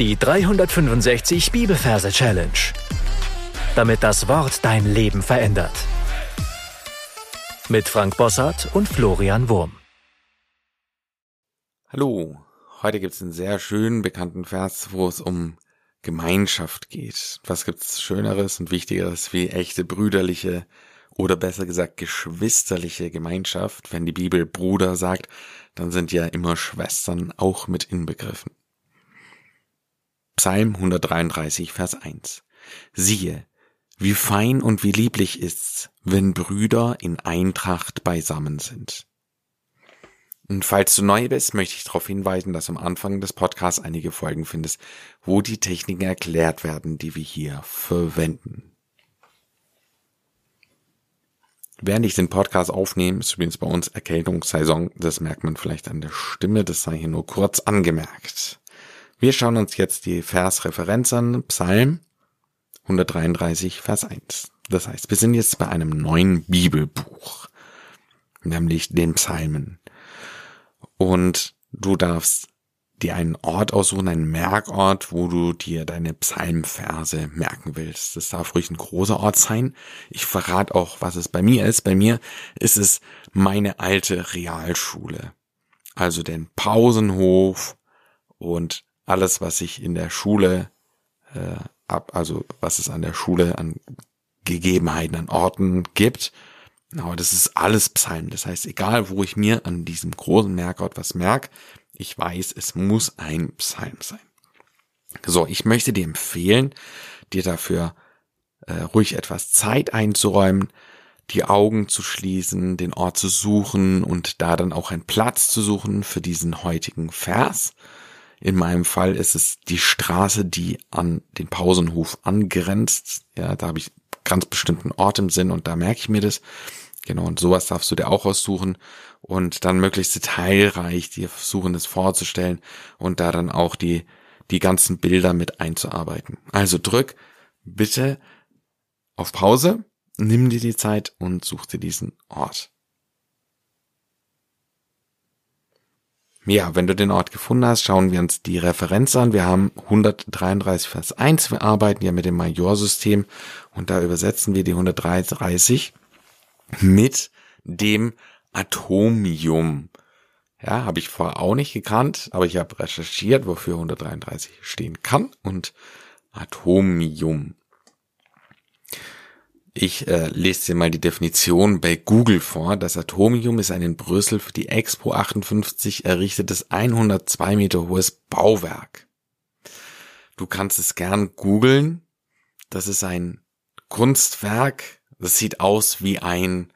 Die 365 Bibelverse Challenge. Damit das Wort dein Leben verändert. Mit Frank Bossart und Florian Wurm. Hallo, heute gibt es einen sehr schönen bekannten Vers, wo es um Gemeinschaft geht. Was gibt's Schöneres und Wichtigeres wie echte brüderliche oder besser gesagt geschwisterliche Gemeinschaft? Wenn die Bibel Bruder sagt, dann sind ja immer Schwestern auch mit inbegriffen. Psalm 133, Vers 1. Siehe, wie fein und wie lieblich ist's, wenn Brüder in Eintracht beisammen sind. Und falls du neu bist, möchte ich darauf hinweisen, dass am Anfang des Podcasts einige Folgen findest, wo die Techniken erklärt werden, die wir hier verwenden. Während ich den Podcast aufnehme, ist übrigens bei uns Erkältungssaison, das merkt man vielleicht an der Stimme, das sei hier nur kurz angemerkt. Wir schauen uns jetzt die Versreferenz an, Psalm 133, Vers 1. Das heißt, wir sind jetzt bei einem neuen Bibelbuch, nämlich den Psalmen. Und du darfst dir einen Ort aussuchen, einen Merkort, wo du dir deine Psalmverse merken willst. Das darf ruhig ein großer Ort sein. Ich verrate auch, was es bei mir ist. Bei mir ist es meine alte Realschule. Also den Pausenhof und alles, was ich in der Schule äh, ab, also was es an der Schule an Gegebenheiten, an Orten gibt. Aber das ist alles Psalm. Das heißt, egal wo ich mir an diesem großen Merkort was merk, ich weiß, es muss ein Psalm sein. So, ich möchte dir empfehlen, dir dafür äh, ruhig etwas Zeit einzuräumen, die Augen zu schließen, den Ort zu suchen und da dann auch einen Platz zu suchen für diesen heutigen Vers. In meinem Fall ist es die Straße, die an den Pausenhof angrenzt. Ja, da habe ich ganz bestimmten Ort im Sinn und da merke ich mir das. Genau, und sowas darfst du dir auch aussuchen und dann möglichst detailreich dir versuchen, das vorzustellen und da dann auch die, die ganzen Bilder mit einzuarbeiten. Also drück bitte auf Pause, nimm dir die Zeit und such dir diesen Ort. Ja, wenn du den Ort gefunden hast, schauen wir uns die Referenz an. Wir haben 133 Vers 1. Wir arbeiten ja mit dem Majorsystem und da übersetzen wir die 133 mit dem Atomium. Ja, habe ich vorher auch nicht gekannt, aber ich habe recherchiert, wofür 133 stehen kann und Atomium. Ich äh, lese dir mal die Definition bei Google vor. Das Atomium ist ein in Brüssel für die Expo 58 errichtetes 102 Meter hohes Bauwerk. Du kannst es gern googeln. Das ist ein Kunstwerk. Das sieht aus wie ein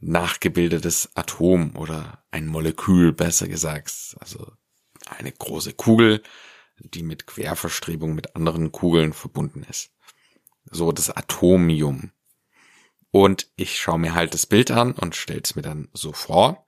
nachgebildetes Atom oder ein Molekül, besser gesagt. Also eine große Kugel, die mit Querverstrebung mit anderen Kugeln verbunden ist. So das Atomium. Und ich schaue mir halt das Bild an und stelle es mir dann so vor.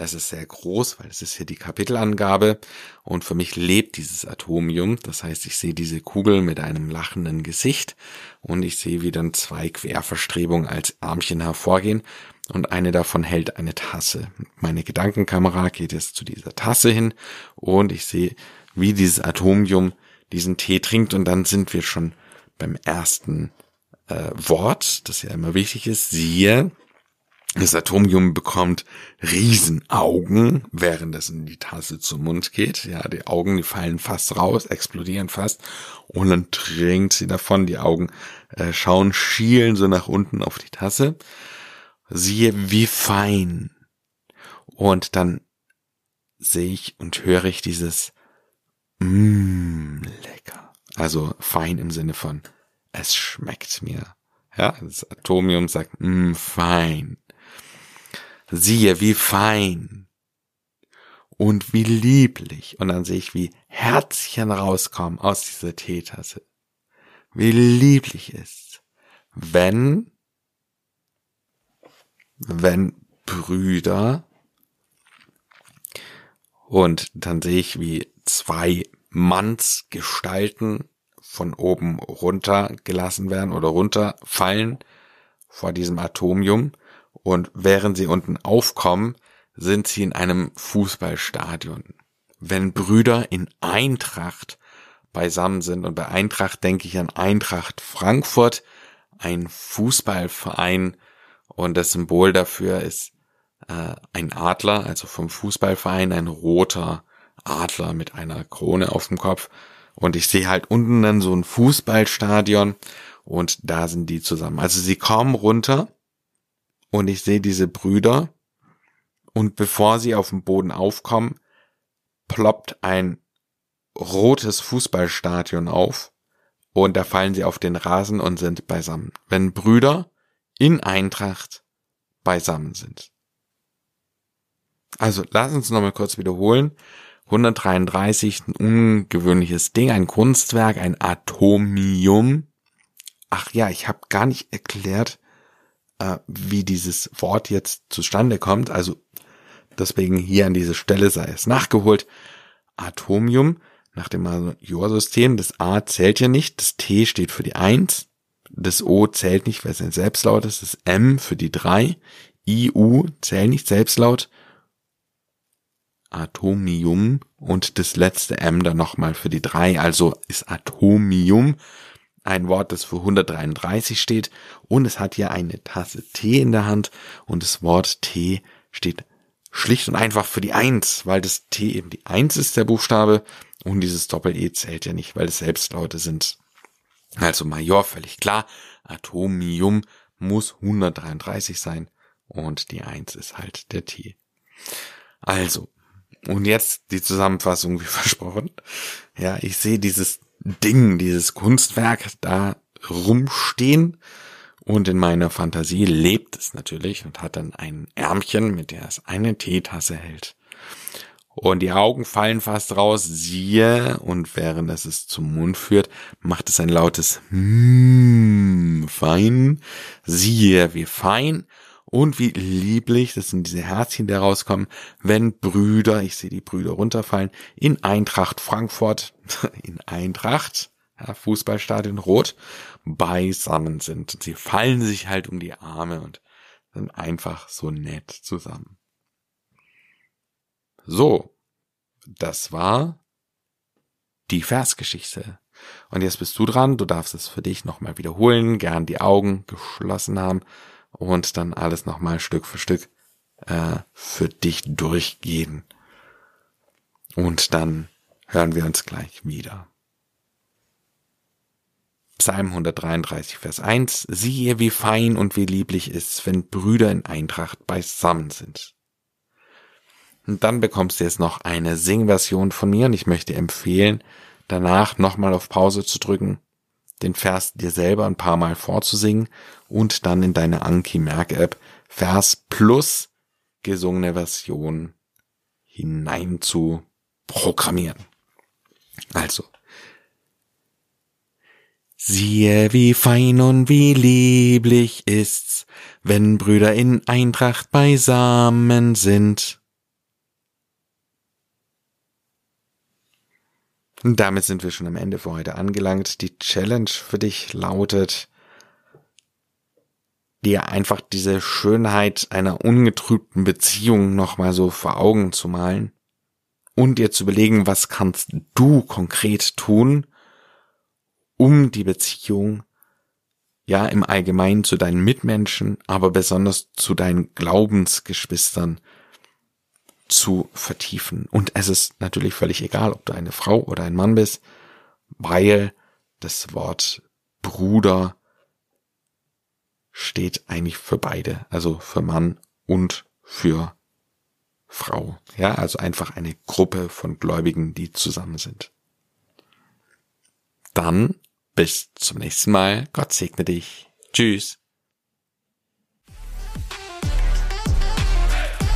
Es ist sehr groß, weil es ist hier die Kapitelangabe. Und für mich lebt dieses Atomium. Das heißt, ich sehe diese Kugel mit einem lachenden Gesicht und ich sehe, wie dann zwei Querverstrebungen als Armchen hervorgehen und eine davon hält eine Tasse. Meine Gedankenkamera geht jetzt zu dieser Tasse hin und ich sehe, wie dieses Atomium diesen Tee trinkt und dann sind wir schon beim ersten äh, Wort, das ja immer wichtig ist, siehe, das Atomium bekommt Riesenaugen, während es in die Tasse zum Mund geht. Ja, die Augen, die fallen fast raus, explodieren fast. Und dann trinkt sie davon. Die Augen äh, schauen, schielen so nach unten auf die Tasse. Siehe, wie fein. Und dann sehe ich und höre ich dieses Mmm, lecker. Also fein im Sinne von es schmeckt mir. Ja, das Atomium sagt, mm, fein. Siehe, wie fein. Und wie lieblich. Und dann sehe ich, wie Herzchen rauskommen aus dieser Teetasse. Wie lieblich ist, wenn, wenn Brüder und dann sehe ich, wie zwei Mannsgestalten von oben runter gelassen werden oder runterfallen vor diesem Atomium. Und während sie unten aufkommen, sind sie in einem Fußballstadion. Wenn Brüder in Eintracht beisammen sind. Und bei Eintracht denke ich an Eintracht Frankfurt, ein Fußballverein. Und das Symbol dafür ist äh, ein Adler, also vom Fußballverein, ein roter Adler mit einer Krone auf dem Kopf. Und ich sehe halt unten dann so ein Fußballstadion und da sind die zusammen. Also sie kommen runter und ich sehe diese Brüder und bevor sie auf dem Boden aufkommen, ploppt ein rotes Fußballstadion auf und da fallen sie auf den Rasen und sind beisammen. Wenn Brüder in Eintracht beisammen sind. Also lass uns nochmal kurz wiederholen. 133, ein ungewöhnliches Ding, ein Kunstwerk, ein Atomium. Ach ja, ich habe gar nicht erklärt, äh, wie dieses Wort jetzt zustande kommt. Also deswegen hier an dieser Stelle sei es nachgeholt. Atomium nach dem Majorsystem. Das A zählt ja nicht, das T steht für die Eins, das O zählt nicht, weil es ein Selbstlaut ist, das M für die Drei, I, U zählt nicht Selbstlaut, Atomium und das letzte M dann nochmal für die drei, also ist Atomium ein Wort, das für 133 steht und es hat hier eine Tasse Tee in der Hand und das Wort T steht schlicht und einfach für die Eins, weil das T eben die Eins ist, der Buchstabe und dieses Doppel-E zählt ja nicht, weil es Selbstlaute sind. Also Major, völlig klar, Atomium muss 133 sein und die Eins ist halt der T. Also, und jetzt die Zusammenfassung wie versprochen. Ja, ich sehe dieses Ding, dieses Kunstwerk da rumstehen und in meiner Fantasie lebt es natürlich und hat dann ein Ärmchen, mit der es eine Teetasse hält. Und die Augen fallen fast raus, siehe, und während es es zum Mund führt, macht es ein lautes Hmm, fein, siehe, wie fein, und wie lieblich, das sind diese Herzchen, die rauskommen, wenn Brüder, ich sehe die Brüder runterfallen, in Eintracht Frankfurt, in Eintracht, ja, Fußballstadion Rot, beisammen sind. Und sie fallen sich halt um die Arme und sind einfach so nett zusammen. So, das war die Versgeschichte. Und jetzt bist du dran, du darfst es für dich nochmal wiederholen, gern die Augen geschlossen haben und dann alles nochmal Stück für Stück äh, für dich durchgehen. Und dann hören wir uns gleich wieder. Psalm 133, Vers 1. Siehe, wie fein und wie lieblich ist, wenn Brüder in Eintracht beisammen sind. Und dann bekommst du jetzt noch eine Singversion von mir und ich möchte empfehlen, danach nochmal auf Pause zu drücken den Vers dir selber ein paar Mal vorzusingen und dann in deine Anki-Merk-App Vers plus gesungene Version hinein zu programmieren. Also. Siehe, wie fein und wie lieblich ist's, wenn Brüder in Eintracht beisammen sind. Und damit sind wir schon am Ende für heute angelangt. Die Challenge für dich lautet, dir einfach diese Schönheit einer ungetrübten Beziehung nochmal so vor Augen zu malen und dir zu überlegen, was kannst du konkret tun, um die Beziehung ja im Allgemeinen zu deinen Mitmenschen, aber besonders zu deinen Glaubensgeschwistern zu vertiefen. Und es ist natürlich völlig egal, ob du eine Frau oder ein Mann bist, weil das Wort Bruder steht eigentlich für beide, also für Mann und für Frau. Ja, also einfach eine Gruppe von Gläubigen, die zusammen sind. Dann bis zum nächsten Mal. Gott segne dich. Tschüss.